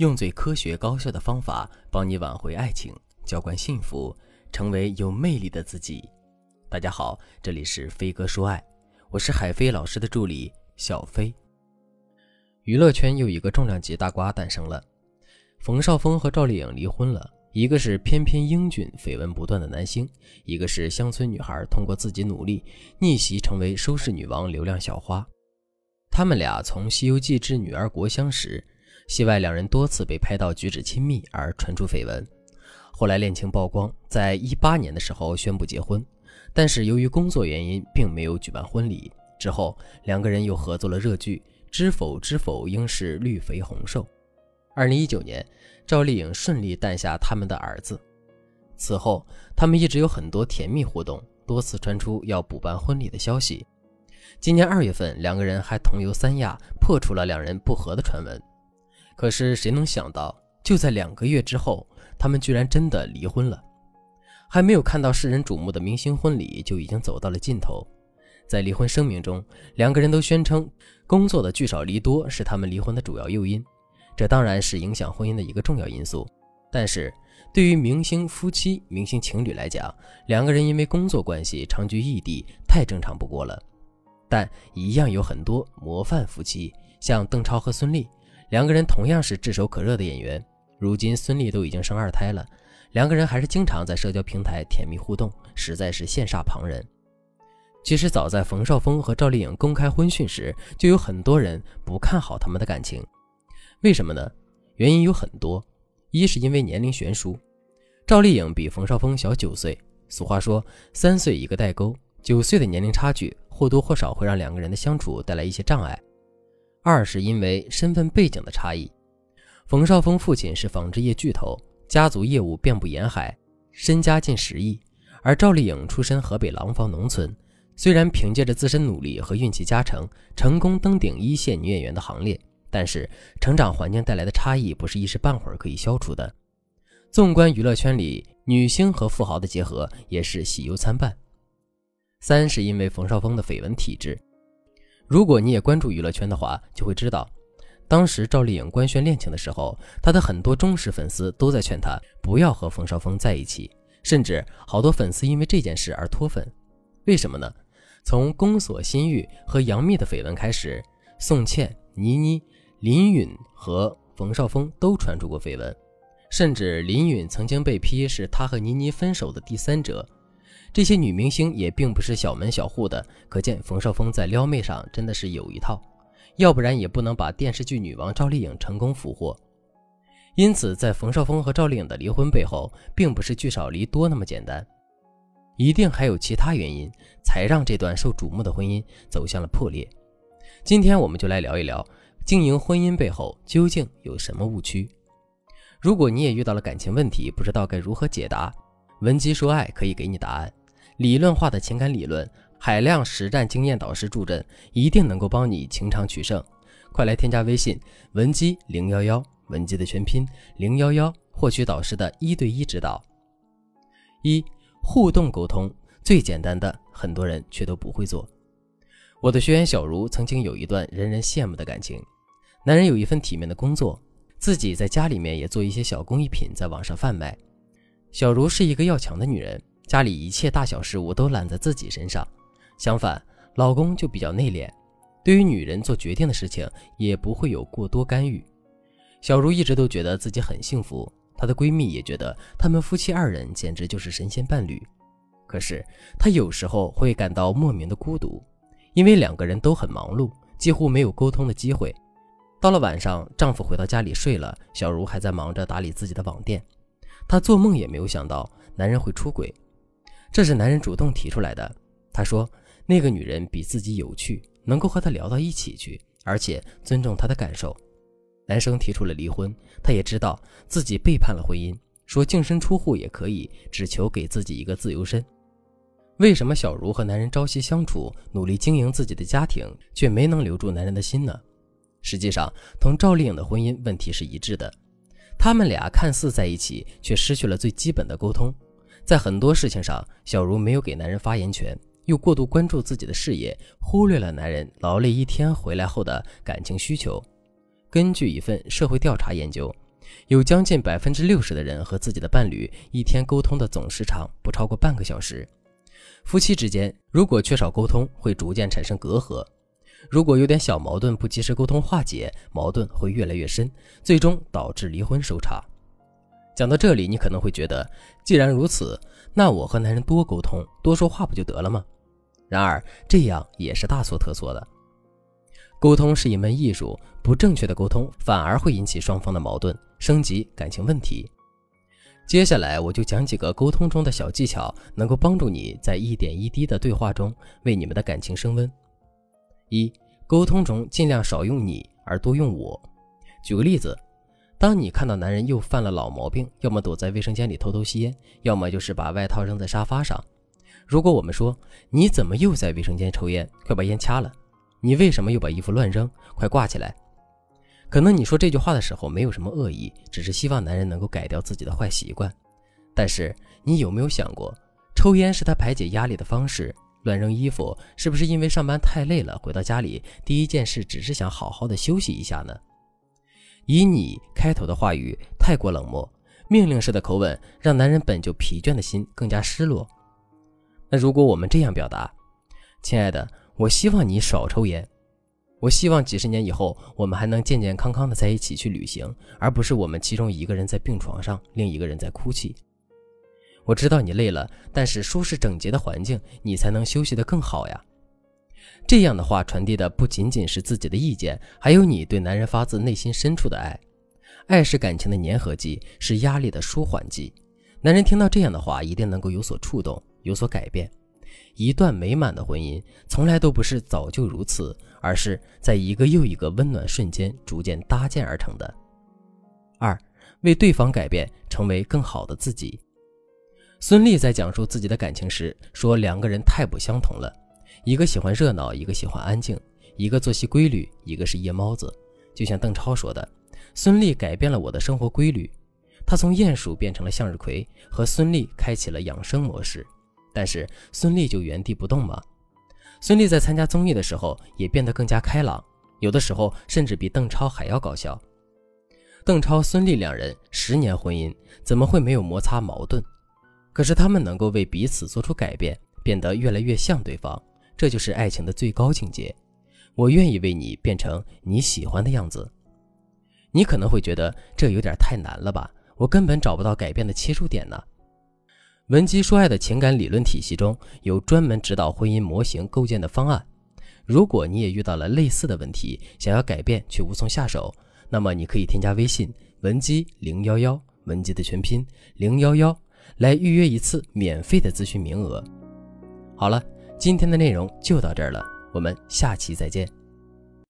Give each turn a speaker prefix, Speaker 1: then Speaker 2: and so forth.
Speaker 1: 用最科学高效的方法帮你挽回爱情，浇灌幸福，成为有魅力的自己。大家好，这里是飞哥说爱，我是海飞老师的助理小飞。娱乐圈又一个重量级大瓜诞生了，冯绍峰和赵丽颖离婚了。一个是翩翩英俊、绯闻不断的男星，一个是乡村女孩，通过自己努力逆袭成为收视女王、流量小花。他们俩从《西游记之女儿国》相识。戏外两人多次被拍到举止亲密而传出绯闻，后来恋情曝光，在一八年的时候宣布结婚，但是由于工作原因，并没有举办婚礼。之后两个人又合作了热剧《知否知否，应是绿肥红瘦》。二零一九年，赵丽颖顺利诞下他们的儿子。此后，他们一直有很多甜蜜互动，多次传出要补办婚礼的消息。今年二月份，两个人还同游三亚，破除了两人不和的传闻。可是谁能想到，就在两个月之后，他们居然真的离婚了。还没有看到世人瞩目的明星婚礼，就已经走到了尽头。在离婚声明中，两个人都宣称工作的聚少离多是他们离婚的主要诱因，这当然是影响婚姻的一个重要因素。但是，对于明星夫妻、明星情侣来讲，两个人因为工作关系长居异地，太正常不过了。但一样有很多模范夫妻，像邓超和孙俪。两个人同样是炙手可热的演员，如今孙俪都已经生二胎了，两个人还是经常在社交平台甜蜜互动，实在是羡煞旁人。其实早在冯绍峰和赵丽颖公开婚讯时，就有很多人不看好他们的感情。为什么呢？原因有很多，一是因为年龄悬殊，赵丽颖比冯绍峰小九岁，俗话说三岁一个代沟，九岁的年龄差距或多或少会让两个人的相处带来一些障碍。二是因为身份背景的差异，冯绍峰父亲是纺织业巨头，家族业务遍布沿海，身家近十亿；而赵丽颖出身河北廊坊农村，虽然凭借着自身努力和运气加成，成功登顶一线女演员的行列，但是成长环境带来的差异不是一时半会儿可以消除的。纵观娱乐圈里，女星和富豪的结合也是喜忧参半。三是因为冯绍峰的绯闻体质。如果你也关注娱乐圈的话，就会知道，当时赵丽颖官宣恋情的时候，她的很多忠实粉丝都在劝她不要和冯绍峰在一起，甚至好多粉丝因为这件事而脱粉。为什么呢？从宫锁心玉和杨幂的绯闻开始，宋茜、倪妮、林允和冯绍峰都传出过绯闻，甚至林允曾经被批是他和倪妮分手的第三者。这些女明星也并不是小门小户的，可见冯绍峰在撩妹上真的是有一套，要不然也不能把电视剧女王赵丽颖成功俘获。因此，在冯绍峰和赵丽颖的离婚背后，并不是聚少离多那么简单，一定还有其他原因，才让这段受瞩目的婚姻走向了破裂。今天我们就来聊一聊，经营婚姻背后究竟有什么误区。如果你也遇到了感情问题，不知道该如何解答，文姬说爱可以给你答案。理论化的情感理论，海量实战经验导师助阵，一定能够帮你情场取胜。快来添加微信文姬零幺幺，文姬的全拼零幺幺，获取导师的一对一指导。一互动沟通最简单的，很多人却都不会做。我的学员小茹曾经有一段人人羡慕的感情，男人有一份体面的工作，自己在家里面也做一些小工艺品，在网上贩卖。小茹是一个要强的女人。家里一切大小事务都揽在自己身上，相反，老公就比较内敛，对于女人做决定的事情也不会有过多干预。小茹一直都觉得自己很幸福，她的闺蜜也觉得他们夫妻二人简直就是神仙伴侣。可是她有时候会感到莫名的孤独，因为两个人都很忙碌，几乎没有沟通的机会。到了晚上，丈夫回到家里睡了，小茹还在忙着打理自己的网店。她做梦也没有想到男人会出轨。这是男人主动提出来的。他说：“那个女人比自己有趣，能够和他聊到一起去，而且尊重他的感受。”男生提出了离婚，他也知道自己背叛了婚姻，说净身出户也可以，只求给自己一个自由身。为什么小茹和男人朝夕相处，努力经营自己的家庭，却没能留住男人的心呢？实际上，同赵丽颖的婚姻问题是一致的，他们俩看似在一起，却失去了最基本的沟通。在很多事情上，小茹没有给男人发言权，又过度关注自己的事业，忽略了男人劳累一天回来后的感情需求。根据一份社会调查研究，有将近百分之六十的人和自己的伴侣一天沟通的总时长不超过半个小时。夫妻之间如果缺少沟通，会逐渐产生隔阂；如果有点小矛盾不及时沟通化解，矛盾会越来越深，最终导致离婚收场。讲到这里，你可能会觉得，既然如此，那我和男人多沟通、多说话不就得了吗？然而，这样也是大错特错的。沟通是一门艺术，不正确的沟通反而会引起双方的矛盾，升级感情问题。接下来我就讲几个沟通中的小技巧，能够帮助你在一点一滴的对话中为你们的感情升温。一、沟通中尽量少用你而多用我。举个例子，当你看到男人又犯了老毛病，要么躲在卫生间里偷偷吸烟，要么就是把外套扔在沙发上。如果我们说你怎么又在卫生间抽烟，快把烟掐了。你为什么又把衣服乱扔？快挂起来！可能你说这句话的时候没有什么恶意，只是希望男人能够改掉自己的坏习惯。但是你有没有想过，抽烟是他排解压力的方式，乱扔衣服是不是因为上班太累了，回到家里第一件事只是想好好的休息一下呢？以你开头的话语太过冷漠，命令式的口吻让男人本就疲倦的心更加失落。那如果我们这样表达，亲爱的。我希望你少抽烟，我希望几十年以后我们还能健健康康的在一起去旅行，而不是我们其中一个人在病床上，另一个人在哭泣。我知道你累了，但是舒适整洁的环境，你才能休息得更好呀。这样的话传递的不仅仅是自己的意见，还有你对男人发自内心深处的爱。爱是感情的粘合剂，是压力的舒缓剂。男人听到这样的话，一定能够有所触动，有所改变。一段美满的婚姻，从来都不是早就如此，而是在一个又一个温暖瞬间逐渐搭建而成的。二，为对方改变，成为更好的自己。孙俪在讲述自己的感情时说：“两个人太不相同了，一个喜欢热闹，一个喜欢安静；一个作息规律，一个是夜猫子。”就像邓超说的：“孙俪改变了我的生活规律，她从鼹鼠变成了向日葵，和孙俪开启了养生模式。”但是孙俪就原地不动吗？孙俪在参加综艺的时候也变得更加开朗，有的时候甚至比邓超还要搞笑。邓超、孙俪两人十年婚姻，怎么会没有摩擦矛盾？可是他们能够为彼此做出改变，变得越来越像对方，这就是爱情的最高境界。我愿意为你变成你喜欢的样子。你可能会觉得这有点太难了吧？我根本找不到改变的切入点呢。文姬说爱的情感理论体系中有专门指导婚姻模型构建的方案。如果你也遇到了类似的问题，想要改变却无从下手，那么你可以添加微信文姬零幺幺，文姬的全拼零幺幺，来预约一次免费的咨询名额。好了，今天的内容就到这儿了，我们下期再见。